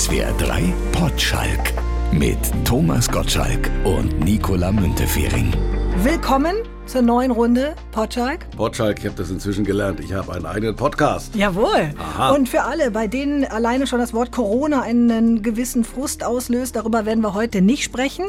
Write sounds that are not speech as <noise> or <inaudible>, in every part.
SWR 3 Potschalk mit Thomas Gottschalk und Nicola Müntefering. Willkommen zur neuen Runde Potschalk. Potschalk, ich habe das inzwischen gelernt. Ich habe einen eigenen Podcast. Jawohl. Aha. Und für alle, bei denen alleine schon das Wort Corona einen gewissen Frust auslöst, darüber werden wir heute nicht sprechen.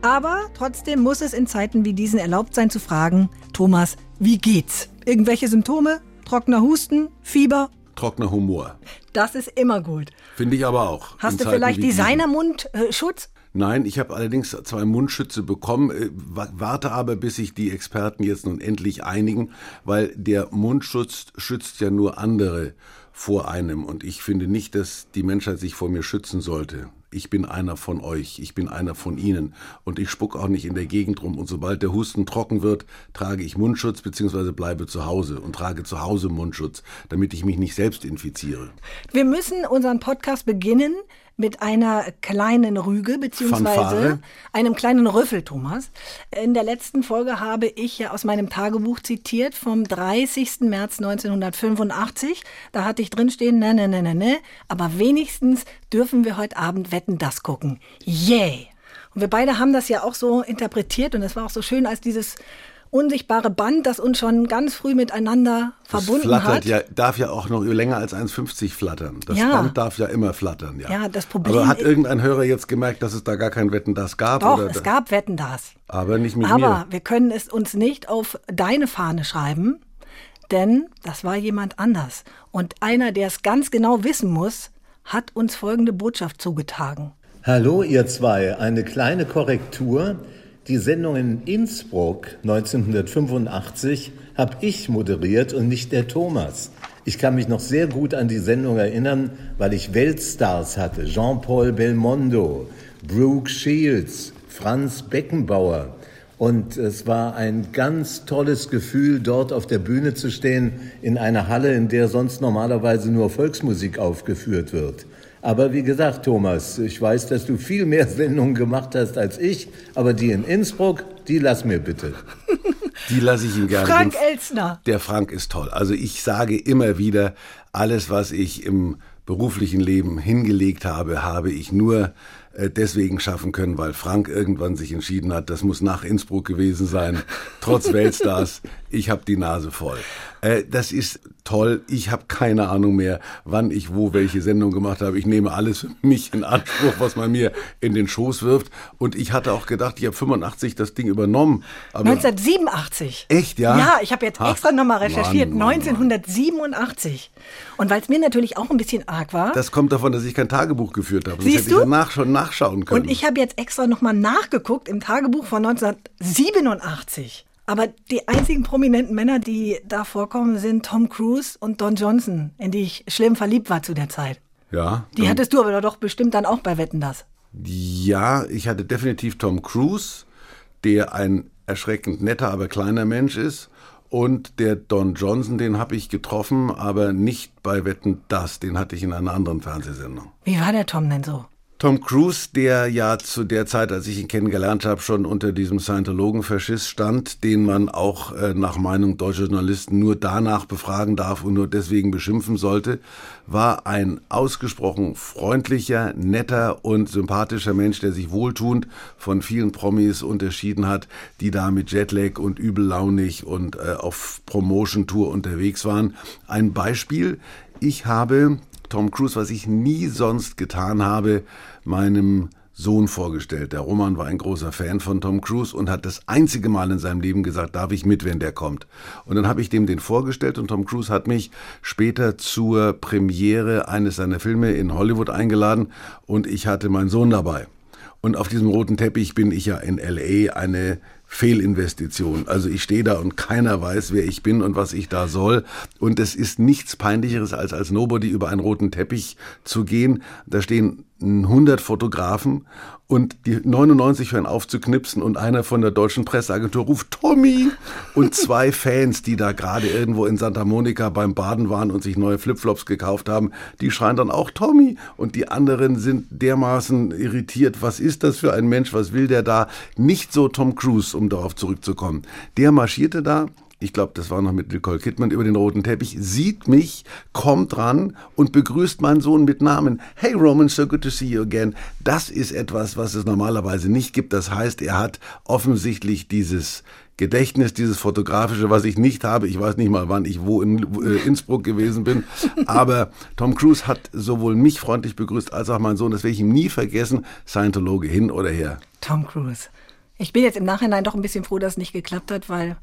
Aber trotzdem muss es in Zeiten wie diesen erlaubt sein zu fragen, Thomas, wie geht's? Irgendwelche Symptome? Trockener Husten? Fieber? Trockener Humor. Das ist immer gut. Finde ich aber auch. Hast du Zeiten vielleicht. Designermundschutz? Nein, ich habe allerdings zwei Mundschütze bekommen, äh, wa- warte aber, bis sich die Experten jetzt nun endlich einigen, weil der Mundschutz schützt ja nur andere vor einem und ich finde nicht, dass die Menschheit sich vor mir schützen sollte. Ich bin einer von euch, ich bin einer von Ihnen und ich spuck auch nicht in der Gegend rum und sobald der Husten trocken wird, trage ich Mundschutz bzw. bleibe zu Hause und trage zu Hause Mundschutz, damit ich mich nicht selbst infiziere. Wir müssen unseren Podcast beginnen mit einer kleinen Rüge beziehungsweise Fanfare? einem kleinen Rüffel, Thomas. In der letzten Folge habe ich ja aus meinem Tagebuch zitiert vom 30. März 1985. Da hatte ich drinstehen, ne, ne, ne, ne, ne. Aber wenigstens dürfen wir heute Abend Wetten, das gucken. Yay! Und wir beide haben das ja auch so interpretiert und es war auch so schön, als dieses unsichtbare Band, das uns schon ganz früh miteinander Das verbunden flattert hat. ja, darf ja auch noch länger als 1,50 flattern. Das Ja. Band darf ja immer flattern, ja. Ja, das Problem Aber hat ist- irgendein Hörer jetzt gemerkt, dass es da gar kein Wetten das gab? Doch, oder es gab Wetten das. Aber nicht mit Aber mir. wir können es uns nicht auf deine Fahne schreiben, denn das war jemand anders. Und einer, der es ganz genau wissen muss, hat uns folgende Botschaft zugetragen. Hallo ihr zwei, eine kleine Korrektur. Die Sendung in Innsbruck 1985 habe ich moderiert und nicht der Thomas. Ich kann mich noch sehr gut an die Sendung erinnern, weil ich Weltstars hatte. Jean-Paul Belmondo, Brooke Shields, Franz Beckenbauer. Und es war ein ganz tolles Gefühl, dort auf der Bühne zu stehen, in einer Halle, in der sonst normalerweise nur Volksmusik aufgeführt wird. Aber wie gesagt, Thomas, ich weiß, dass du viel mehr <laughs> Sendungen gemacht hast als ich, aber die in Innsbruck, die lass mir bitte. <laughs> Die lasse ich ihm gerne. Frank Elstner. Der Frank ist toll. Also ich sage immer wieder, alles, was ich im beruflichen Leben hingelegt habe, habe ich nur äh, deswegen schaffen können, weil Frank irgendwann sich entschieden hat, das muss nach Innsbruck gewesen sein, trotz <laughs> Weltstars. Ich habe die Nase voll. Äh, das ist toll. Ich habe keine Ahnung mehr, wann ich wo welche Sendung gemacht habe. Ich nehme alles für mich in Anspruch, was man mir in den Schoß wirft. Und ich hatte auch gedacht, ich habe 85 das Ding übernommen. Aber 1987. Echt, ja? Ja, ich habe jetzt extra nochmal recherchiert. Mann, Mann, Mann. 1987. Und weil es mir natürlich auch ein bisschen arg war. Das kommt davon, dass ich kein Tagebuch geführt habe. Siehst hätte du? ich danach schon nachschauen können. Und ich habe jetzt extra nochmal nachgeguckt im Tagebuch von 1987. Aber die einzigen prominenten Männer, die da vorkommen, sind Tom Cruise und Don Johnson, in die ich schlimm verliebt war zu der Zeit. ja, Die hattest du aber doch bestimmt dann auch bei Wetten das. ja, ich hatte definitiv Tom Cruise, der ein erschreckend netter, aber kleiner Mensch ist. Und der Don Johnson, den habe ich getroffen, aber nicht bei Wetten das. Den hatte ich in einer anderen Fernsehsendung. Wie war der Tom denn so? Tom Cruise, der ja zu der Zeit, als ich ihn kennengelernt habe, schon unter diesem Scientologen-Faschist stand, den man auch äh, nach Meinung deutscher Journalisten nur danach befragen darf und nur deswegen beschimpfen sollte, war ein ausgesprochen freundlicher, netter und sympathischer Mensch, der sich wohltuend von vielen Promis unterschieden hat, die da mit Jetlag und übellaunig und äh, auf Promotion-Tour unterwegs waren. Ein Beispiel, ich habe Tom Cruise, was ich nie sonst getan habe, meinem Sohn vorgestellt. Der Roman war ein großer Fan von Tom Cruise und hat das einzige Mal in seinem Leben gesagt, darf ich mit, wenn der kommt. Und dann habe ich dem den vorgestellt und Tom Cruise hat mich später zur Premiere eines seiner Filme in Hollywood eingeladen und ich hatte meinen Sohn dabei. Und auf diesem roten Teppich bin ich ja in LA eine Fehlinvestition. Also ich stehe da und keiner weiß, wer ich bin und was ich da soll. Und es ist nichts peinlicheres, als als Nobody über einen roten Teppich zu gehen. Da stehen 100 Fotografen und die 99 hören auf zu knipsen und einer von der deutschen Presseagentur ruft Tommy und zwei Fans, die da gerade irgendwo in Santa Monica beim Baden waren und sich neue Flipflops gekauft haben, die schreien dann auch Tommy und die anderen sind dermaßen irritiert. Was ist das für ein Mensch? Was will der da? Nicht so Tom Cruise, um darauf zurückzukommen. Der marschierte da ich glaube, das war noch mit Nicole Kidman über den roten Teppich, sieht mich, kommt ran und begrüßt meinen Sohn mit Namen. Hey Roman, so good to see you again. Das ist etwas, was es normalerweise nicht gibt. Das heißt, er hat offensichtlich dieses Gedächtnis, dieses fotografische, was ich nicht habe. Ich weiß nicht mal, wann ich wo in äh, Innsbruck gewesen bin. Aber Tom Cruise hat sowohl mich freundlich begrüßt als auch meinen Sohn. Das werde ich ihm nie vergessen. Scientologe hin oder her. Tom Cruise. Ich bin jetzt im Nachhinein doch ein bisschen froh, dass es nicht geklappt hat, weil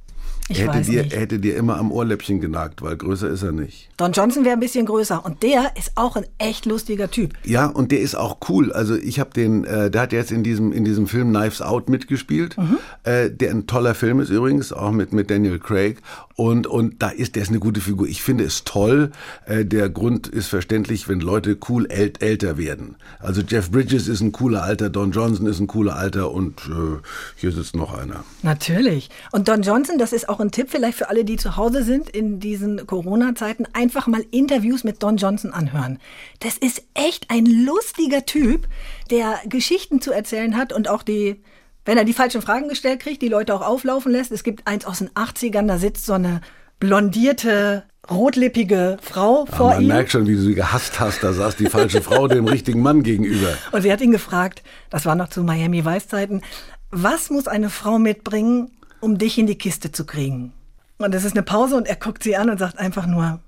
ich er, hätte dir, nicht. er hätte dir immer am Ohrläppchen genagt, weil größer ist er nicht. Don Johnson wäre ein bisschen größer und der ist auch ein echt lustiger Typ. Ja, und der ist auch cool. Also ich habe den, äh, der hat jetzt in diesem in diesem Film Knives Out mitgespielt, Mhm. äh, der ein toller Film ist übrigens, auch mit mit Daniel Craig. Und und da ist der ist eine gute Figur. Ich finde es toll. Äh, der Grund ist verständlich, wenn Leute cool äl älter werden. Also Jeff Bridges ist ein cooler Alter, Don Johnson ist ein cooler Alter und äh, hier sitzt noch einer. Natürlich. Und Don Johnson, das ist auch ein Tipp vielleicht für alle, die zu Hause sind in diesen Corona-Zeiten, einfach mal Interviews mit Don Johnson anhören. Das ist echt ein lustiger Typ, der Geschichten zu erzählen hat und auch die, wenn er die falschen Fragen gestellt kriegt, die Leute auch auflaufen lässt. Es gibt eins aus den 80ern, da sitzt so eine blondierte, rotlippige Frau Aber vor man ihm. merkt schon, wie du sie gehasst hast. Da saß die falsche Frau dem <laughs> richtigen Mann gegenüber. Und sie hat ihn gefragt, das war noch zu Miami Vice-Zeiten, was muss eine Frau mitbringen, um dich in die Kiste zu kriegen? Und es ist eine Pause und er guckt sie an und sagt einfach nur,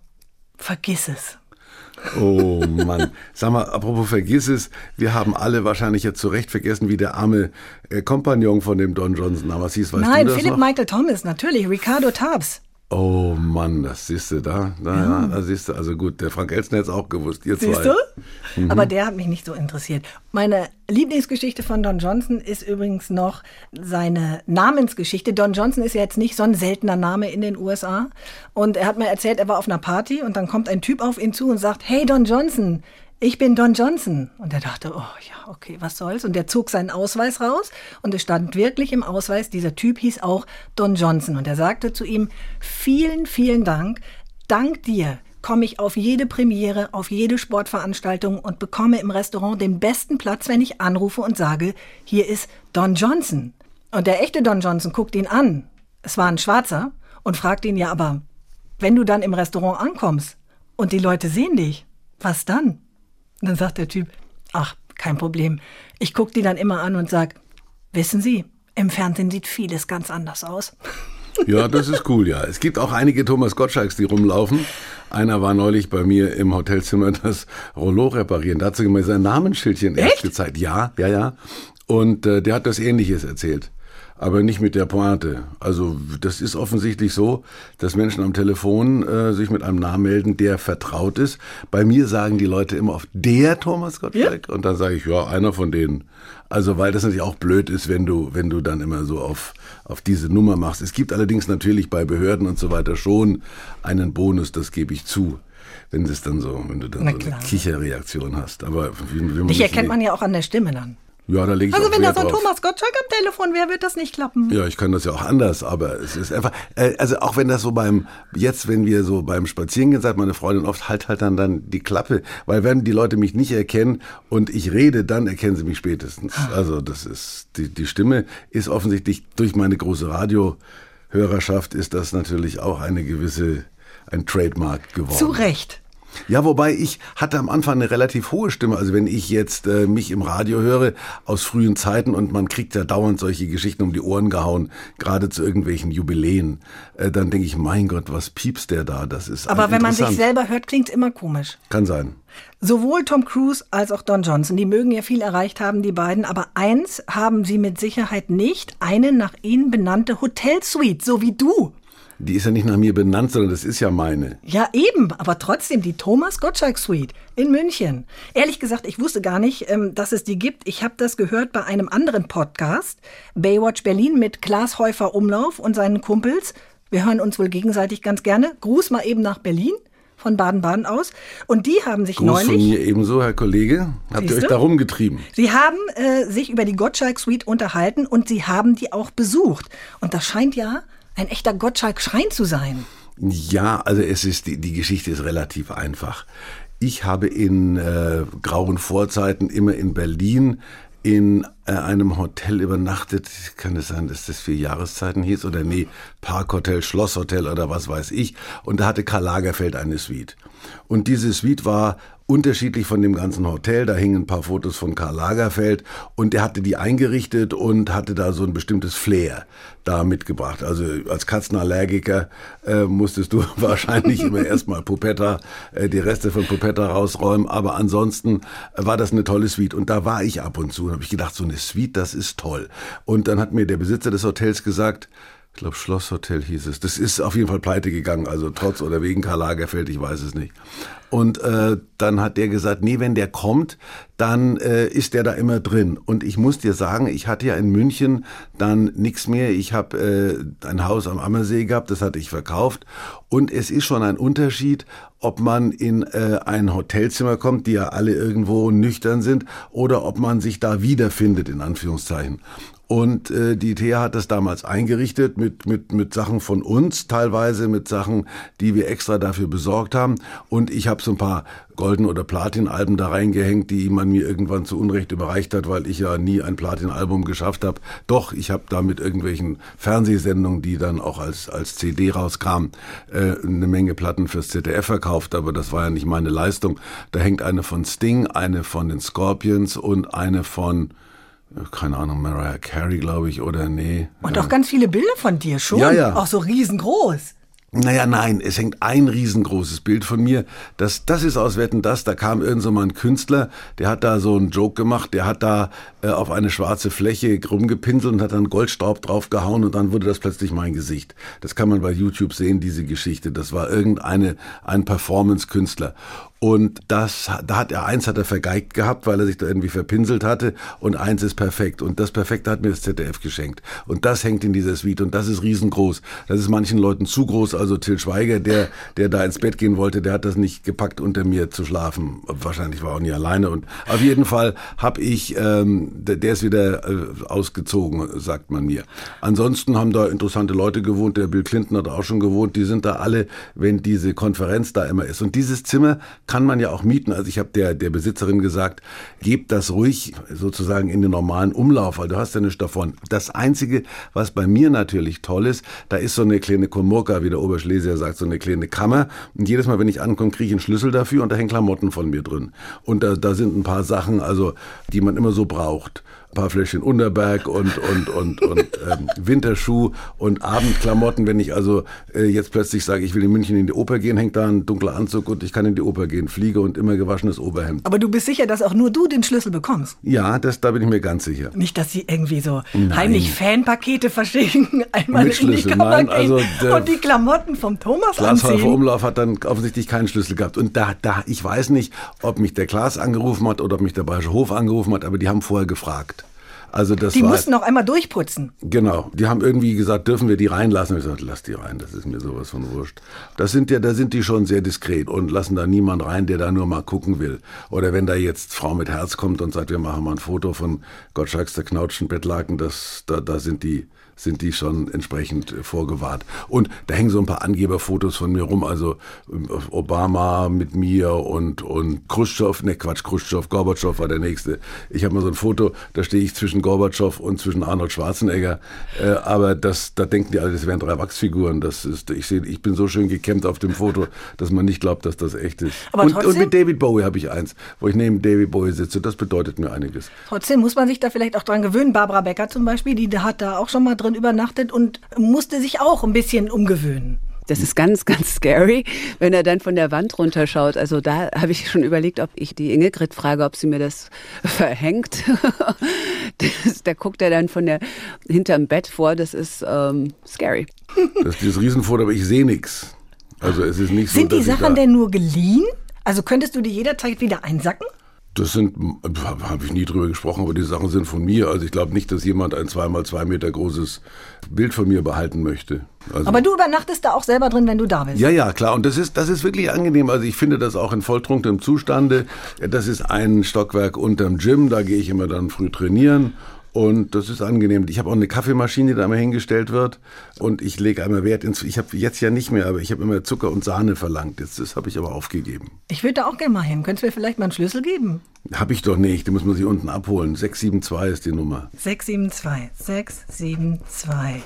vergiss es. Oh Mann. Sag mal, apropos vergiss es, wir haben alle wahrscheinlich jetzt zu Recht vergessen, wie der arme äh, Kompagnon von dem Don Johnson damals hieß. Weißt Nein, du das Philip noch? Michael Thomas, natürlich, Ricardo Tubbs. Oh Mann, das siehst du da. da ja. da siehst du. Also gut, der Frank Elstner hat es auch gewusst. Ihr Siehst zwei. du? Aber der hat mich nicht so interessiert. Meine Lieblingsgeschichte von Don Johnson ist übrigens noch seine Namensgeschichte. Don Johnson ist ja jetzt nicht so ein seltener Name in den USA. Und er hat mir erzählt, er war auf einer Party und dann kommt ein Typ auf ihn zu und sagt, hey Don Johnson, ich bin Don Johnson. Und er dachte, oh ja, okay, was soll's? Und er zog seinen Ausweis raus und es stand wirklich im Ausweis, dieser Typ hieß auch Don Johnson. Und er sagte zu ihm, vielen, vielen Dank. Dank dir komme ich auf jede Premiere, auf jede Sportveranstaltung und bekomme im Restaurant den besten Platz, wenn ich anrufe und sage, hier ist Don Johnson. Und der echte Don Johnson guckt ihn an. Es war ein Schwarzer und fragt ihn ja, aber wenn du dann im Restaurant ankommst und die Leute sehen dich, was dann? Und dann sagt der Typ, ach, kein Problem. Ich gucke die dann immer an und sag, wissen Sie, im Fernsehen sieht vieles ganz anders aus. Ja, das ist cool, ja. Es gibt auch einige Thomas Gottschalks, die rumlaufen. Einer war neulich bei mir im Hotelzimmer das Rollo reparieren. Da hat sie mir sein Namensschildchen erst Echt? gezeigt. Ja, ja, ja. Und äh, der hat das Ähnliches erzählt. Aber nicht mit der Pointe. Also das ist offensichtlich so, dass Menschen am Telefon äh, sich mit einem Namen melden, der vertraut ist. Bei mir sagen die Leute immer oft der Thomas Gottschalk und dann sage ich ja einer von denen. Also weil das natürlich auch blöd ist, wenn du wenn du dann immer so auf auf diese Nummer machst. Es gibt allerdings natürlich bei Behörden und so weiter schon einen Bonus, das gebe ich zu. Wenn es dann so, wenn du dann Na so eine klar. Kicherreaktion hast. Aber wie, wie Dich das erkennt man ja auch an der Stimme dann. Ja, da lege ich Also wenn da so ein drauf. Thomas Gottschalk am Telefon wäre, wird das nicht klappen. Ja, ich kann das ja auch anders, aber es ist einfach, äh, also auch wenn das so beim, jetzt, wenn wir so beim Spazierengehen, sagt meine Freundin oft, halt halt dann, dann die Klappe, weil wenn die Leute mich nicht erkennen und ich rede, dann erkennen sie mich spätestens. Also das ist, die, die Stimme ist offensichtlich durch meine große Radiohörerschaft ist das natürlich auch eine gewisse, ein Trademark geworden. Zu Recht. Ja, wobei ich hatte am Anfang eine relativ hohe Stimme. Also wenn ich jetzt äh, mich im Radio höre aus frühen Zeiten und man kriegt ja dauernd solche Geschichten um die Ohren gehauen, gerade zu irgendwelchen Jubiläen, äh, dann denke ich, mein Gott, was piepst der da? Das ist Aber wenn man sich selber hört, klingt immer komisch. Kann sein. Sowohl Tom Cruise als auch Don Johnson, die mögen ja viel erreicht haben, die beiden, aber eins haben sie mit Sicherheit nicht, eine nach ihnen benannte Hotelsuite, so wie du. Die ist ja nicht nach mir benannt, sondern das ist ja meine. Ja, eben, aber trotzdem die Thomas Gottschalk Suite in München. Ehrlich gesagt, ich wusste gar nicht, ähm, dass es die gibt. Ich habe das gehört bei einem anderen Podcast, Baywatch Berlin mit Klaas Häufer Umlauf und seinen Kumpels. Wir hören uns wohl gegenseitig ganz gerne. Gruß mal eben nach Berlin von Baden-Baden aus. Und die haben sich Gruß von neulich. mir ebenso, Herr Kollege. Habt ihr euch da rumgetrieben? Sie haben äh, sich über die Gottschalk Suite unterhalten und sie haben die auch besucht. Und das scheint ja ein echter Gottschalk-Schrein zu sein. Ja, also es ist die, die Geschichte ist relativ einfach. Ich habe in äh, grauen Vorzeiten immer in Berlin in äh, einem Hotel übernachtet. Kann es sein, dass das vier Jahreszeiten hieß oder nee, Parkhotel, Schlosshotel oder was weiß ich. Und da hatte Karl Lagerfeld eine Suite. Und diese Suite war unterschiedlich von dem ganzen Hotel. Da hingen ein paar Fotos von Karl Lagerfeld und er hatte die eingerichtet und hatte da so ein bestimmtes Flair da mitgebracht. Also als Katzenallergiker äh, musstest du <laughs> wahrscheinlich immer erstmal Pupetta, äh, die Reste von Pupetta rausräumen, aber ansonsten war das eine tolle Suite und da war ich ab und zu und habe ich gedacht, so eine Suite, das ist toll. Und dann hat mir der Besitzer des Hotels gesagt, ich glaube Schlosshotel hieß es. Das ist auf jeden Fall pleite gegangen, also trotz oder wegen Karl Lagerfeld, ich weiß es nicht. Und äh, dann hat der gesagt, nee, wenn der kommt, dann äh, ist der da immer drin. Und ich muss dir sagen, ich hatte ja in München dann nichts mehr. Ich habe äh, ein Haus am Ammersee gehabt, das hatte ich verkauft. Und es ist schon ein Unterschied, ob man in äh, ein Hotelzimmer kommt, die ja alle irgendwo nüchtern sind, oder ob man sich da wiederfindet, in Anführungszeichen. Und äh, die ITEA hat das damals eingerichtet mit, mit, mit Sachen von uns, teilweise mit Sachen, die wir extra dafür besorgt haben. Und ich habe so ein paar Golden- oder Platin-Alben da reingehängt, die man mir irgendwann zu Unrecht überreicht hat, weil ich ja nie ein Platin-Album geschafft habe. Doch, ich habe da mit irgendwelchen Fernsehsendungen, die dann auch als, als CD rauskamen, äh, eine Menge Platten fürs ZDF verkauft, aber das war ja nicht meine Leistung. Da hängt eine von Sting, eine von den Scorpions und eine von keine Ahnung, Mariah Carey, glaube ich, oder nee. Und auch ganz viele Bilder von dir schon. Ja, ja. Auch so riesengroß. Naja, nein, es hängt ein riesengroßes Bild von mir. Das, das ist aus Wetten das. Da kam irgend so mal ein Künstler, der hat da so einen Joke gemacht, der hat da äh, auf eine schwarze Fläche rumgepinselt und hat dann Goldstaub draufgehauen und dann wurde das plötzlich mein Gesicht. Das kann man bei YouTube sehen, diese Geschichte. Das war irgendeine, ein Performance-Künstler. Und das, da hat er eins hat er vergeigt gehabt, weil er sich da irgendwie verpinselt hatte und eins ist perfekt. Und das Perfekte hat mir das ZDF geschenkt. Und das hängt in dieser Suite und das ist riesengroß. Das ist manchen Leuten zu groß. Also Till Schweiger, der, der da ins Bett gehen wollte, der hat das nicht gepackt, unter mir zu schlafen. Wahrscheinlich war er auch nie alleine. Und auf jeden Fall habe ich, ähm, der, der ist wieder äh, ausgezogen, sagt man mir. Ansonsten haben da interessante Leute gewohnt. Der Bill Clinton hat auch schon gewohnt. Die sind da alle, wenn diese Konferenz da immer ist. Und dieses Zimmer kann man ja auch mieten. Also ich habe der, der Besitzerin gesagt, gebt das ruhig sozusagen in den normalen Umlauf, weil du hast ja nichts davon. Das Einzige, was bei mir natürlich toll ist, da ist so eine kleine Komorka, wie der Oberschlesier sagt, so eine kleine Kammer. Und jedes Mal, wenn ich ankomme, kriege ich einen Schlüssel dafür und da hängen Klamotten von mir drin. Und da, da sind ein paar Sachen, also die man immer so braucht paar Fläschchen Unterberg und, und, und, und ähm, Winterschuh und Abendklamotten. Wenn ich also äh, jetzt plötzlich sage, ich will in München in die Oper gehen, hängt da ein dunkler Anzug und ich kann in die Oper gehen. Fliege und immer gewaschenes Oberhemd. Aber du bist sicher, dass auch nur du den Schlüssel bekommst? Ja, das, da bin ich mir ganz sicher. Nicht, dass sie irgendwie so Nein. heimlich Fanpakete verschicken, <laughs> einmal Mit in die. Kammer Nein, also und die Klamotten vom Thomas Glashäufer anziehen. Umlauf hat dann offensichtlich keinen Schlüssel gehabt. Und da, da, ich weiß nicht, ob mich der Klaas angerufen hat oder ob mich der Bayerische Hof angerufen hat, aber die haben vorher gefragt. Also das Die war, mussten noch einmal durchputzen. Genau, die haben irgendwie gesagt, dürfen wir die reinlassen? Ich gesagt, lass die rein, das ist mir sowas von wurscht. Das sind ja, da sind die schon sehr diskret und lassen da niemand rein, der da nur mal gucken will. Oder wenn da jetzt Frau mit Herz kommt und sagt, wir machen mal ein Foto von Gottschalks der Knautschen Bettlaken, das, da, da sind die sind die schon entsprechend äh, vorgewahrt. Und da hängen so ein paar Angeberfotos von mir rum, also äh, Obama mit mir und, und Khrushchev, ne Quatsch, Khrushchev, Gorbatschow war der nächste. Ich habe mal so ein Foto, da stehe ich zwischen Gorbatschow und zwischen Arnold Schwarzenegger, äh, aber das, da denken die alle, das wären drei Wachsfiguren. Das ist, ich sehe, ich bin so schön gekämmt auf dem Foto, dass man nicht glaubt, dass das echt ist. Aber und, trotzdem- und mit David Bowie habe ich eins, wo ich neben David Bowie sitze. Das bedeutet mir einiges. Trotzdem muss man sich da vielleicht auch dran gewöhnen. Barbara Becker zum Beispiel, die hat da auch schon mal drin übernachtet und musste sich auch ein bisschen umgewöhnen. Das ist ganz, ganz scary, wenn er dann von der Wand runterschaut. Also da habe ich schon überlegt, ob ich die Ingrid frage, ob sie mir das <laughs> verhängt. Das, da guckt er dann von der hinterm Bett vor. Das ist ähm, scary. Das ist dieses Riesenfoto, aber ich sehe nichts. Also es ist nicht so, Sind die Sachen da, denn nur geliehen? Also könntest du die jederzeit wieder einsacken? Das sind, habe ich nie drüber gesprochen, aber die Sachen sind von mir. Also ich glaube nicht, dass jemand ein zweimal zwei Meter großes Bild von mir behalten möchte. Also, Aber du übernachtest da auch selber drin, wenn du da bist. ja, ja, klar. Und das ist, das ist wirklich angenehm. Also ich finde das auch in volltrunkenem Zustande. Das ist ein Stockwerk unterm Gym. Da gehe ich immer dann früh trainieren. Und das ist angenehm. Ich habe auch eine Kaffeemaschine, die da immer hingestellt wird. Und ich lege einmal Wert ins. Ich habe jetzt ja nicht mehr, aber ich habe immer Zucker und Sahne verlangt. Jetzt, das habe ich aber aufgegeben. Ich würde da auch gerne mal hin. Könntest du mir vielleicht mal einen Schlüssel geben? Habe ich doch nicht. Die muss man sich unten abholen. 672 ist die Nummer. 672. 672.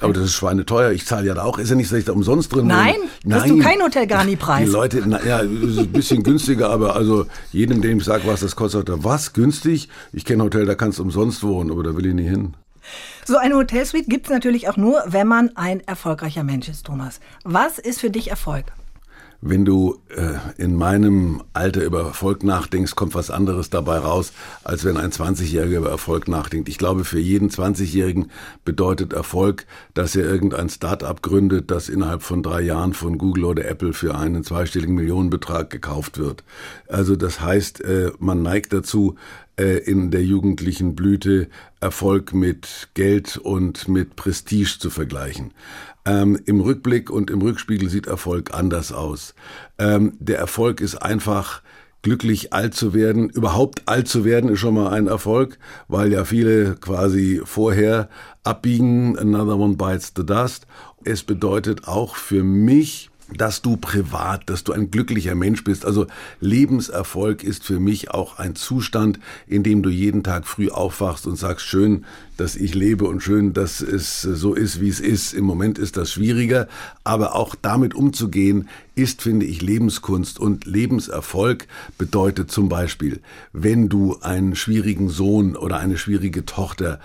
Aber das ist schweineteuer. Ich zahle ja da auch. Ist ja nicht, dass ich da umsonst drin Nein, wohne. hast du kein Hotel Garni-Preis. Die Leute, na, ja, ist ein bisschen günstiger, aber also jedem, dem ich sage, was das kostet, was, günstig? Ich kenne Hotel, da kannst du umsonst wohnen, aber da will ich nie hin. So eine Hotelsuite gibt es natürlich auch nur, wenn man ein erfolgreicher Mensch ist, Thomas. Was ist für dich Erfolg? Wenn du äh, in meinem Alter über Erfolg nachdenkst, kommt was anderes dabei raus, als wenn ein 20-Jähriger über Erfolg nachdenkt. Ich glaube, für jeden 20-Jährigen bedeutet Erfolg, dass er irgendein Start-up gründet, das innerhalb von drei Jahren von Google oder Apple für einen zweistelligen Millionenbetrag gekauft wird. Also das heißt, äh, man neigt dazu, in der jugendlichen Blüte Erfolg mit Geld und mit Prestige zu vergleichen. Ähm, Im Rückblick und im Rückspiegel sieht Erfolg anders aus. Ähm, der Erfolg ist einfach glücklich alt zu werden. Überhaupt alt zu werden ist schon mal ein Erfolg, weil ja viele quasi vorher abbiegen. Another one bites the dust. Es bedeutet auch für mich, dass du privat, dass du ein glücklicher Mensch bist. Also Lebenserfolg ist für mich auch ein Zustand, in dem du jeden Tag früh aufwachst und sagst, schön, dass ich lebe und schön, dass es so ist, wie es ist. Im Moment ist das schwieriger, aber auch damit umzugehen, ist, finde ich, Lebenskunst und Lebenserfolg bedeutet zum Beispiel, wenn du einen schwierigen Sohn oder eine schwierige Tochter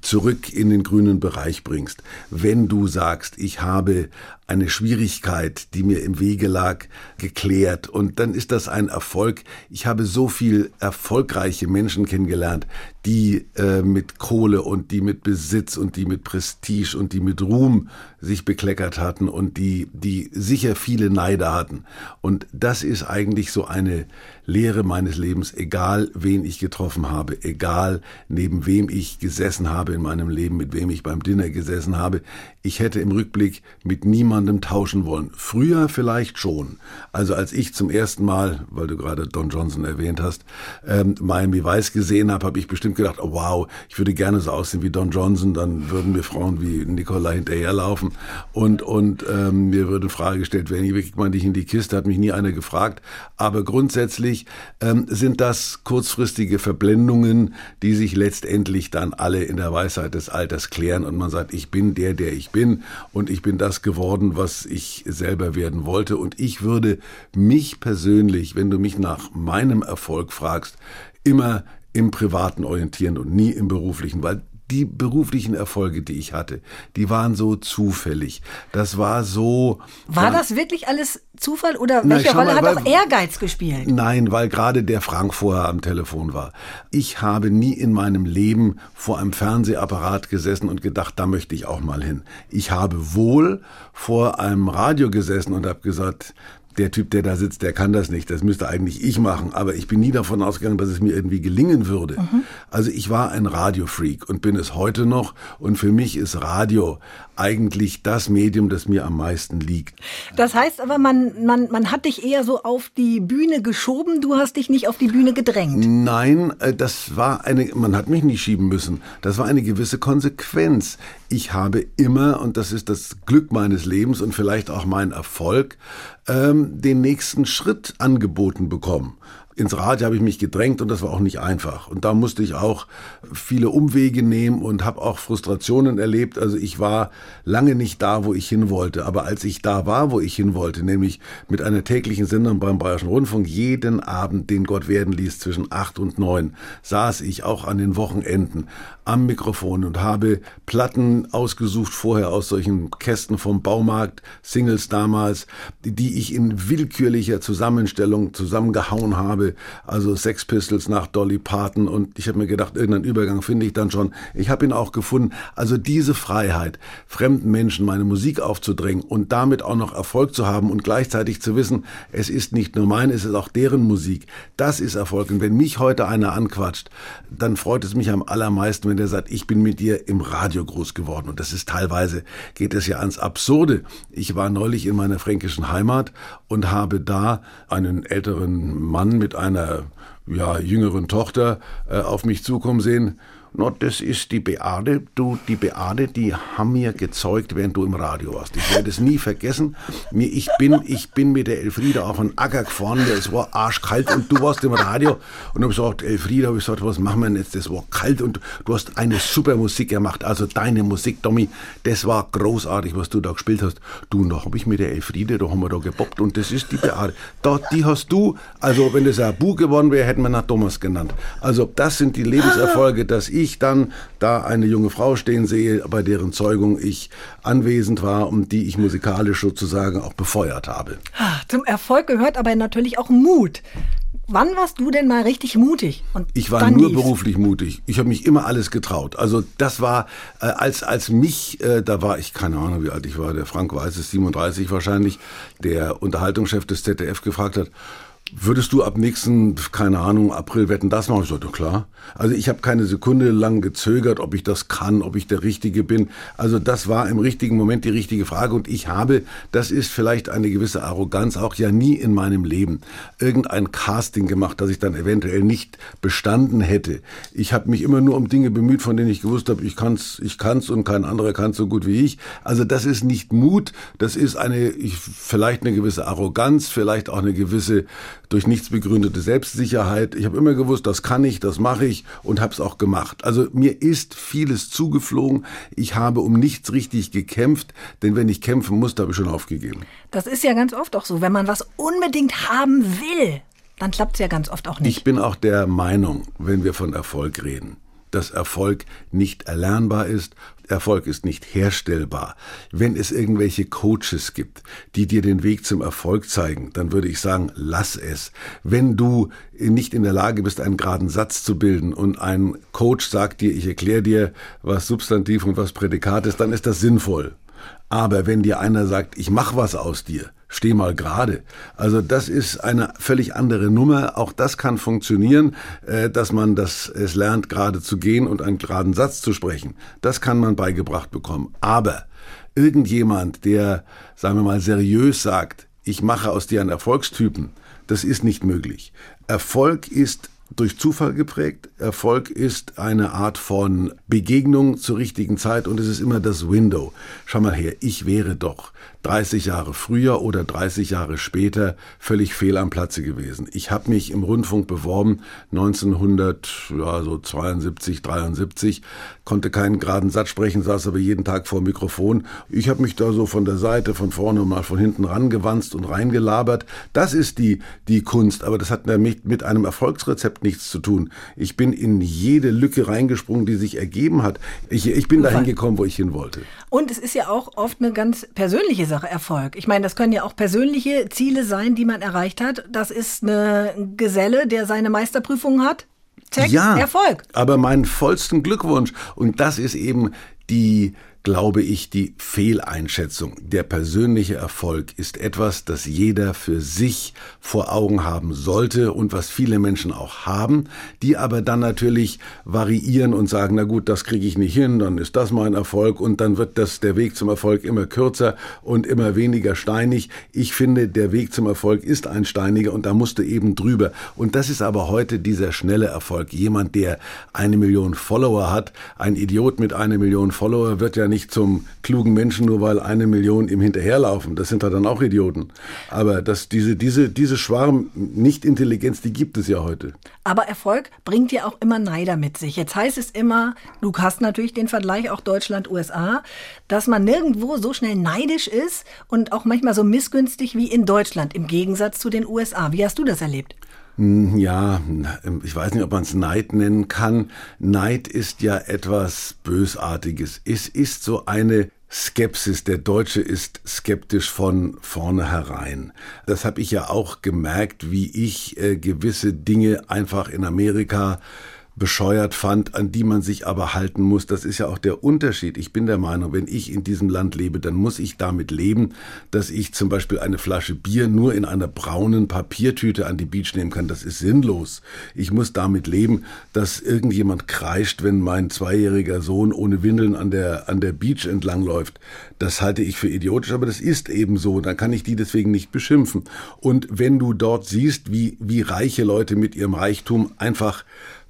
zurück in den grünen Bereich bringst, wenn du sagst, ich habe eine Schwierigkeit, die mir im Wege lag, geklärt und dann ist das ein Erfolg. Ich habe so viel erfolgreiche Menschen kennengelernt, die äh, mit Kohle und die mit Besitz und die mit Prestige und die mit Ruhm sich bekleckert hatten und die, die sicher viele Neider hatten. Und das ist eigentlich so eine Lehre meines Lebens, egal wen ich getroffen habe, egal neben wem ich gesessen habe in meinem Leben, mit wem ich beim Dinner gesessen habe. Ich hätte im Rückblick mit niemandem tauschen wollen. Früher vielleicht schon. Also als ich zum ersten Mal, weil du gerade Don Johnson erwähnt hast, ähm, Miami Vice gesehen habe, habe ich bestimmt gedacht, oh wow, ich würde gerne so aussehen wie Don Johnson, dann würden mir Frauen wie Nicola hinterherlaufen und, und ähm, mir würde Frage gestellt werden, wie kriegt man dich in die Kiste, hat mich nie einer gefragt. Aber grundsätzlich letztendlich ähm, sind das kurzfristige Verblendungen, die sich letztendlich dann alle in der Weisheit des Alters klären und man sagt, ich bin der, der ich bin und ich bin das geworden, was ich selber werden wollte. Und ich würde mich persönlich, wenn du mich nach meinem Erfolg fragst, immer im Privaten orientieren und nie im beruflichen, weil die beruflichen Erfolge, die ich hatte, die waren so zufällig. Das war so. War ja, das wirklich alles Zufall oder welche Rolle hat auch Ehrgeiz gespielt? Nein, weil gerade der Frank vorher am Telefon war. Ich habe nie in meinem Leben vor einem Fernsehapparat gesessen und gedacht, da möchte ich auch mal hin. Ich habe wohl vor einem Radio gesessen und habe gesagt, der Typ, der da sitzt, der kann das nicht. Das müsste eigentlich ich machen. Aber ich bin nie davon ausgegangen, dass es mir irgendwie gelingen würde. Mhm. Also ich war ein Radiofreak und bin es heute noch. Und für mich ist Radio eigentlich das Medium, das mir am meisten liegt. Das heißt aber, man, man, man hat dich eher so auf die Bühne geschoben. Du hast dich nicht auf die Bühne gedrängt. Nein, äh, das war eine, man hat mich nicht schieben müssen. Das war eine gewisse Konsequenz. Ich habe immer, und das ist das Glück meines Lebens und vielleicht auch mein Erfolg, ähm, den nächsten Schritt angeboten bekommen ins Radio habe ich mich gedrängt und das war auch nicht einfach. Und da musste ich auch viele Umwege nehmen und habe auch Frustrationen erlebt. Also ich war lange nicht da, wo ich hin wollte. Aber als ich da war, wo ich hin wollte, nämlich mit einer täglichen Sendung beim Bayerischen Rundfunk, jeden Abend, den Gott werden ließ, zwischen acht und neun, saß ich auch an den Wochenenden am Mikrofon und habe Platten ausgesucht vorher aus solchen Kästen vom Baumarkt, Singles damals, die ich in willkürlicher Zusammenstellung zusammengehauen habe. Also Sex Pistols nach Dolly Parton und ich habe mir gedacht, irgendeinen Übergang finde ich dann schon. Ich habe ihn auch gefunden. Also diese Freiheit, fremden Menschen meine Musik aufzudrängen und damit auch noch Erfolg zu haben und gleichzeitig zu wissen, es ist nicht nur mein, es ist auch deren Musik. Das ist Erfolg. Und wenn mich heute einer anquatscht, dann freut es mich am allermeisten, wenn der sagt, ich bin mit dir im Radio groß geworden. Und das ist teilweise, geht es ja ans Absurde. Ich war neulich in meiner fränkischen Heimat und habe da einen älteren Mann mit einer ja, jüngeren Tochter äh, auf mich zukommen sehen. No, das ist die Beate. Du, die Beate, die haben mir gezeugt, während du im Radio warst. Ich werde es nie vergessen. Ich bin, ich bin mit der Elfriede auf den Acker gefahren, es war arschkalt und du warst im Radio und hab gesagt, Elfriede, ich gesagt, was machen wir denn jetzt? Das war kalt und du hast eine super Musik gemacht. Also deine Musik, Tommy, das war großartig, was du da gespielt hast. Du, und da hab ich mit der Elfriede, da haben wir da geboppt und das ist die Beate. Da, die hast du, also wenn das ein Bu geworden wäre, hätten wir nach Thomas genannt. Also das sind die Lebenserfolge, dass ich ich dann da eine junge Frau stehen sehe, bei deren Zeugung ich anwesend war und die ich musikalisch sozusagen auch befeuert habe. Zum Erfolg gehört aber natürlich auch Mut. Wann warst du denn mal richtig mutig? Und ich war nur lief's? beruflich mutig. Ich habe mich immer alles getraut. Also das war, äh, als, als mich, äh, da war ich, keine Ahnung, wie alt ich war, der Frank Weiß ist 37 wahrscheinlich, der Unterhaltungschef des ZDF gefragt hat, Würdest du ab nächsten, keine Ahnung, April wetten, das machen? Ich sagte, klar. Also ich habe keine Sekunde lang gezögert, ob ich das kann, ob ich der Richtige bin. Also das war im richtigen Moment die richtige Frage und ich habe, das ist vielleicht eine gewisse Arroganz, auch ja nie in meinem Leben irgendein Casting gemacht, das ich dann eventuell nicht bestanden hätte. Ich habe mich immer nur um Dinge bemüht, von denen ich gewusst habe, ich kann's, ich kann's und kein anderer kann so gut wie ich. Also das ist nicht Mut, das ist eine, ich, vielleicht eine gewisse Arroganz, vielleicht auch eine gewisse durch nichts begründete Selbstsicherheit. Ich habe immer gewusst, das kann ich, das mache ich und habe es auch gemacht. Also mir ist vieles zugeflogen. Ich habe um nichts richtig gekämpft, denn wenn ich kämpfen musste, habe ich schon aufgegeben. Das ist ja ganz oft auch so, wenn man was unbedingt haben will, dann klappt es ja ganz oft auch nicht. Ich bin auch der Meinung, wenn wir von Erfolg reden, dass Erfolg nicht erlernbar ist. Erfolg ist nicht herstellbar. Wenn es irgendwelche Coaches gibt, die dir den Weg zum Erfolg zeigen, dann würde ich sagen, lass es. Wenn du nicht in der Lage bist, einen geraden Satz zu bilden und ein Coach sagt dir, ich erkläre dir, was Substantiv und was Prädikat ist, dann ist das sinnvoll. Aber wenn dir einer sagt, ich mach was aus dir, steh mal gerade. Also das ist eine völlig andere Nummer. Auch das kann funktionieren, äh, dass man das es lernt, gerade zu gehen und einen geraden Satz zu sprechen. Das kann man beigebracht bekommen. Aber irgendjemand, der, sagen wir mal, seriös sagt, ich mache aus dir einen Erfolgstypen, das ist nicht möglich. Erfolg ist durch Zufall geprägt. Erfolg ist eine Art von Begegnung zur richtigen Zeit und es ist immer das Window. Schau mal her, ich wäre doch 30 Jahre früher oder 30 Jahre später völlig fehl am Platze gewesen. Ich habe mich im Rundfunk beworben 1972, 73, konnte keinen geraden Satz sprechen, saß aber jeden Tag vor dem Mikrofon. Ich habe mich da so von der Seite, von vorne und mal von hinten rangewanzt und reingelabert. Das ist die, die Kunst, aber das hat mit, mit einem Erfolgsrezept nichts zu tun. Ich bin in jede Lücke reingesprungen, die sich ergeben hat. Ich, ich bin dahin gekommen, wo ich hin wollte. Und es ist ja auch oft eine ganz persönliche Sache Erfolg. Ich meine, das können ja auch persönliche Ziele sein, die man erreicht hat. Das ist eine Geselle, der seine Meisterprüfung hat. Check, ja, Erfolg. Aber meinen vollsten Glückwunsch. Und das ist eben die glaube ich, die Fehleinschätzung. Der persönliche Erfolg ist etwas, das jeder für sich vor Augen haben sollte und was viele Menschen auch haben, die aber dann natürlich variieren und sagen, na gut, das kriege ich nicht hin, dann ist das mein Erfolg und dann wird das der Weg zum Erfolg immer kürzer und immer weniger steinig. Ich finde, der Weg zum Erfolg ist ein steiniger und da musst du eben drüber. Und das ist aber heute dieser schnelle Erfolg. Jemand, der eine Million Follower hat, ein Idiot mit einer Million Follower wird ja nicht zum klugen Menschen, nur weil eine Million ihm hinterherlaufen. Das sind dann auch Idioten. Aber das, diese, diese, diese Schwarm-Nicht-Intelligenz, die gibt es ja heute. Aber Erfolg bringt ja auch immer Neider mit sich. Jetzt heißt es immer, du hast natürlich den Vergleich auch Deutschland-USA, dass man nirgendwo so schnell neidisch ist und auch manchmal so missgünstig wie in Deutschland, im Gegensatz zu den USA. Wie hast du das erlebt? Hm, ja, ich weiß nicht, ob man es Neid nennen kann. Neid ist ja etwas Bösartiges. Es ist so eine Skepsis. Der Deutsche ist skeptisch von vornherein. Das habe ich ja auch gemerkt, wie ich äh, gewisse Dinge einfach in Amerika bescheuert fand, an die man sich aber halten muss. Das ist ja auch der Unterschied. Ich bin der Meinung, wenn ich in diesem Land lebe, dann muss ich damit leben, dass ich zum Beispiel eine Flasche Bier nur in einer braunen Papiertüte an die Beach nehmen kann. Das ist sinnlos. Ich muss damit leben, dass irgendjemand kreischt, wenn mein zweijähriger Sohn ohne Windeln an der, an der Beach entlangläuft. Das halte ich für idiotisch, aber das ist eben so. Dann kann ich die deswegen nicht beschimpfen. Und wenn du dort siehst, wie, wie reiche Leute mit ihrem Reichtum einfach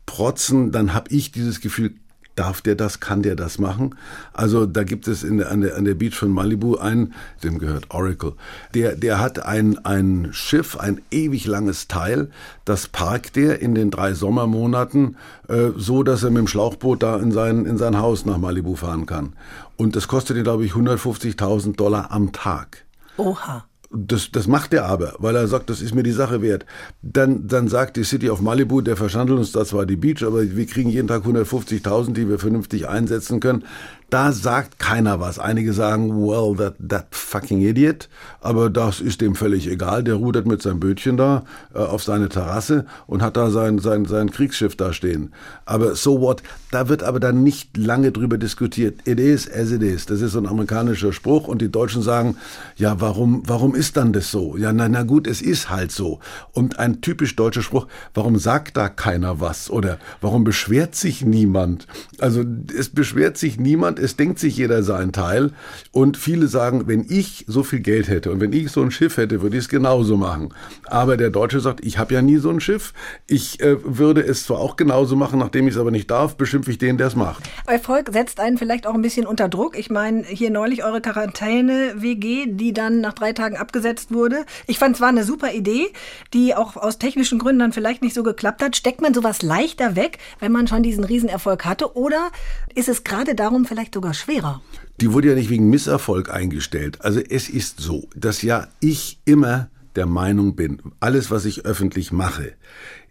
protzen, dann habe ich dieses Gefühl, Darf der das? Kann der das machen? Also da gibt es in an, der, an der Beach von Malibu einen, dem gehört Oracle, der, der hat ein, ein Schiff, ein ewig langes Teil, das parkt der in den drei Sommermonaten äh, so, dass er mit dem Schlauchboot da in sein, in sein Haus nach Malibu fahren kann. Und das kostet ihn, glaube ich, 150.000 Dollar am Tag. Oha. Das, das macht er aber, weil er sagt, das ist mir die Sache wert. Dann, dann sagt die City of Malibu, der verschandelt uns da zwar die Beach, aber wir kriegen jeden Tag 150.000, die wir vernünftig einsetzen können. Da sagt keiner was. Einige sagen, well, that, that fucking idiot. Aber das ist dem völlig egal. Der rudert mit seinem Bötchen da äh, auf seine Terrasse und hat da sein, sein, sein Kriegsschiff da stehen. Aber so what? Da wird aber dann nicht lange drüber diskutiert. It is as it is. Das ist so ein amerikanischer Spruch und die Deutschen sagen, ja, warum, warum ist dann das so? Ja, na, na gut, es ist halt so. Und ein typisch deutscher Spruch, warum sagt da keiner was? Oder warum beschwert sich niemand? Also es beschwert sich niemand es denkt sich jeder seinen Teil. Und viele sagen, wenn ich so viel Geld hätte und wenn ich so ein Schiff hätte, würde ich es genauso machen. Aber der Deutsche sagt, ich habe ja nie so ein Schiff. Ich äh, würde es zwar auch genauso machen, nachdem ich es aber nicht darf, beschimpfe ich den, der es macht. Erfolg setzt einen vielleicht auch ein bisschen unter Druck. Ich meine, hier neulich eure Quarantäne-WG, die dann nach drei Tagen abgesetzt wurde. Ich fand es war eine super Idee, die auch aus technischen Gründen dann vielleicht nicht so geklappt hat. Steckt man sowas leichter weg, wenn man schon diesen Riesenerfolg hatte? Oder ist es gerade darum vielleicht sogar schwerer? Die wurde ja nicht wegen Misserfolg eingestellt. Also es ist so, dass ja ich immer der Meinung bin, alles, was ich öffentlich mache,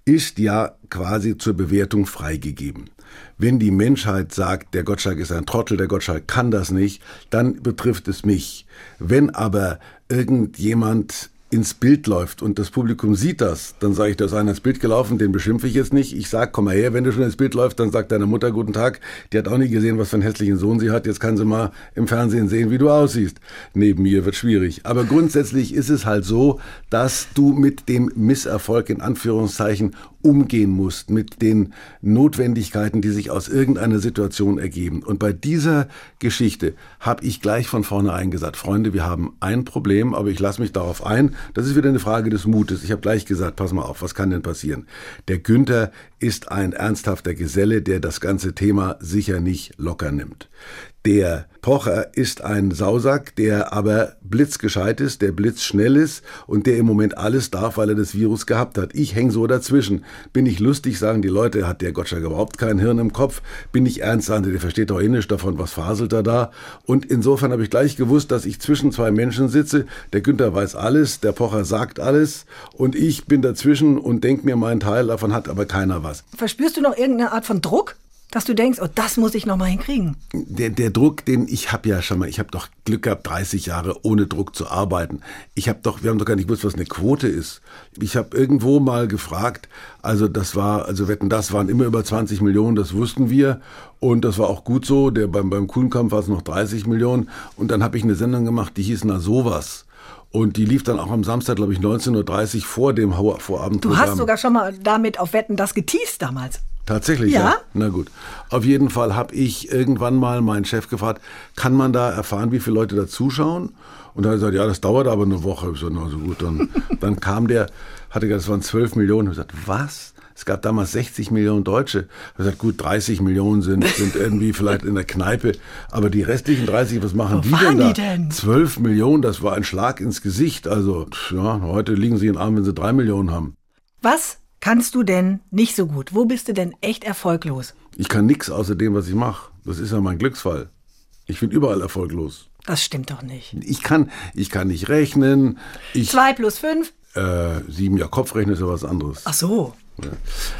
ist ja quasi zur Bewertung freigegeben. Wenn die Menschheit sagt, der Gottschalk ist ein Trottel, der Gottschalk kann das nicht, dann betrifft es mich. Wenn aber irgendjemand ins Bild läuft und das Publikum sieht das, dann sage ich, da ist einer ins Bild gelaufen, den beschimpfe ich jetzt nicht. Ich sage, komm mal her, wenn du schon ins Bild läufst, dann sagt deine Mutter guten Tag. Die hat auch nie gesehen, was für einen hässlichen Sohn sie hat. Jetzt kann sie mal im Fernsehen sehen, wie du aussiehst. Neben mir wird schwierig. Aber grundsätzlich ist es halt so, dass du mit dem Misserfolg in Anführungszeichen umgehen musst, mit den Notwendigkeiten, die sich aus irgendeiner Situation ergeben. Und bei dieser Geschichte habe ich gleich von vornherein gesagt, Freunde, wir haben ein Problem, aber ich lasse mich darauf ein. Das ist wieder eine Frage des Mutes. Ich habe gleich gesagt, pass mal auf, was kann denn passieren? Der Günther ist ein ernsthafter Geselle, der das ganze Thema sicher nicht locker nimmt. Der Pocher ist ein Sausack, der aber blitzgescheit ist, der blitzschnell ist und der im Moment alles darf, weil er das Virus gehabt hat. Ich hänge so dazwischen. Bin ich lustig, sagen die Leute, hat der Gottschalk überhaupt kein Hirn im Kopf? Bin ich ernst, sagen die, der versteht doch eh davon, was faselt er da? Und insofern habe ich gleich gewusst, dass ich zwischen zwei Menschen sitze. Der Günther weiß alles, der Pocher sagt alles und ich bin dazwischen und denke mir meinen Teil, davon hat aber keiner was. Verspürst du noch irgendeine Art von Druck? Dass du denkst, oh, das muss ich noch mal hinkriegen? Der, der Druck, den ich habe ja schon mal, ich habe doch Glück gehabt, 30 Jahre ohne Druck zu arbeiten. Ich habe doch, wir haben doch gar nicht gewusst, was eine Quote ist. Ich habe irgendwo mal gefragt, also das war, also wetten, das waren immer über 20 Millionen, das wussten wir und das war auch gut so. Der beim beim Kuhnkampf war es noch 30 Millionen und dann habe ich eine Sendung gemacht, die hieß na sowas. Und die lief dann auch am Samstag, glaube ich, 19.30 Uhr vor dem Vorabendprogramm. Du hast sogar schon mal damit auf Wetten das geteased damals. Tatsächlich, ja? ja? Na gut. Auf jeden Fall habe ich irgendwann mal meinen Chef gefragt, kann man da erfahren, wie viele Leute da zuschauen? Und er hat gesagt, ja, das dauert aber eine Woche. Ich so, na so gut, dann, <laughs> dann kam der, hatte gesagt, es waren 12 Millionen. Ich habe gesagt, was? Es gab damals 60 Millionen Deutsche. Ich gesagt, gut, 30 Millionen sind, sind irgendwie vielleicht in der Kneipe. Aber die restlichen 30, was machen Wo die denn da? Die denn? 12 Millionen, das war ein Schlag ins Gesicht. Also, ja, heute liegen sie in den Arm, wenn sie drei Millionen haben. Was kannst du denn nicht so gut? Wo bist du denn echt erfolglos? Ich kann nichts außer dem, was ich mache. Das ist ja mein Glücksfall. Ich bin überall erfolglos. Das stimmt doch nicht. Ich kann, ich kann nicht rechnen. Ich, Zwei plus fünf? Äh, sieben, ja, Kopfrechnen ist ja was anderes. Ach so.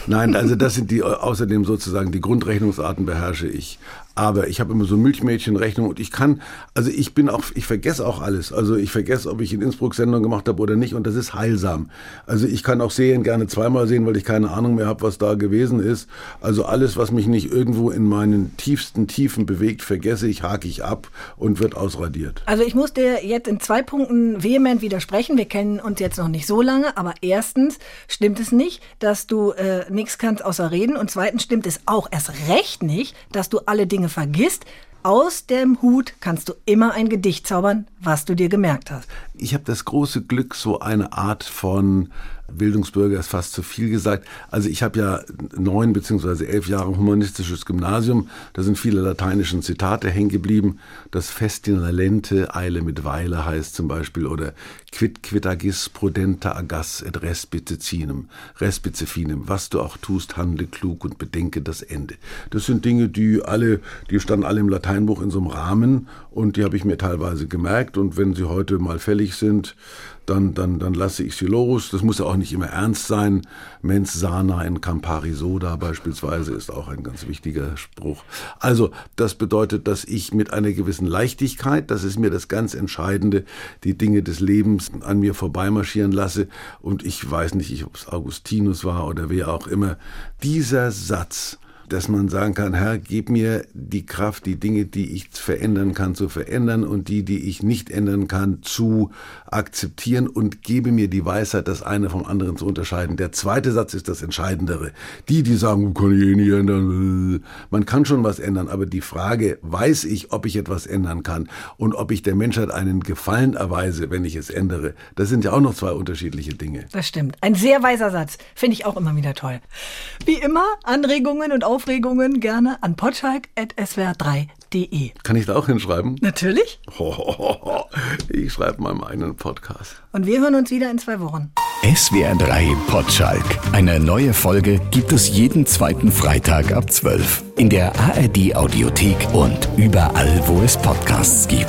Nein, also das sind die, außerdem sozusagen die Grundrechnungsarten beherrsche ich. Aber ich habe immer so Milchmädchenrechnung und ich kann, also ich bin auch, ich vergesse auch alles. Also ich vergesse, ob ich in Innsbruck Sendung gemacht habe oder nicht und das ist heilsam. Also ich kann auch Serien gerne zweimal sehen, weil ich keine Ahnung mehr habe, was da gewesen ist. Also alles, was mich nicht irgendwo in meinen tiefsten Tiefen bewegt, vergesse ich, hake ich ab und wird ausradiert. Also ich muss dir jetzt in zwei Punkten vehement widersprechen. Wir kennen uns jetzt noch nicht so lange, aber erstens stimmt es nicht, dass du äh, nichts kannst außer reden und zweitens stimmt es auch erst recht nicht, dass du alle Dinge vergisst. Aus dem Hut kannst du immer ein Gedicht zaubern, was du dir gemerkt hast. Ich habe das große Glück, so eine Art von Bildungsbürger ist fast zu viel gesagt. Also ich habe ja neun beziehungsweise elf Jahre humanistisches Gymnasium. Da sind viele lateinischen Zitate hängen geblieben. Das Festina Lente, Eile mit Weile heißt zum Beispiel oder Quid quidagis prudenta agas et respice cinem, respice finem. Was du auch tust, handle klug und bedenke das Ende. Das sind Dinge, die alle, die standen alle im Lateinbuch in so einem Rahmen und die habe ich mir teilweise gemerkt. Und wenn sie heute mal fällig sind, dann, dann, dann lasse ich sie los. Das muss ja auch nicht immer ernst sein. Mens sana in Campari soda beispielsweise ist auch ein ganz wichtiger Spruch. Also, das bedeutet, dass ich mit einer gewissen Leichtigkeit, das ist mir das ganz Entscheidende, die Dinge des Lebens an mir vorbeimarschieren lasse. Und ich weiß nicht, ob es Augustinus war oder wer auch immer. Dieser Satz, dass man sagen kann, Herr, gib mir die Kraft, die Dinge, die ich verändern kann, zu verändern und die, die ich nicht ändern kann, zu akzeptieren und gebe mir die Weisheit, das eine vom anderen zu unterscheiden. Der zweite Satz ist das Entscheidendere. Die, die sagen, kann ich eh nicht ändern, man kann schon was ändern, aber die Frage, weiß ich, ob ich etwas ändern kann und ob ich der Menschheit einen Gefallen erweise, wenn ich es ändere, das sind ja auch noch zwei unterschiedliche Dinge. Das stimmt. Ein sehr weiser Satz. Finde ich auch immer wieder toll. Wie immer, Anregungen und Aufregungen gerne an potschalk.swr3.de. Kann ich da auch hinschreiben? Natürlich. <laughs> Ich schreibe mal meinen Podcast. Und wir hören uns wieder in zwei Wochen. SWR3 Potschalk. Eine neue Folge gibt es jeden zweiten Freitag ab 12. In der ARD Audiothek und überall, wo es Podcasts gibt.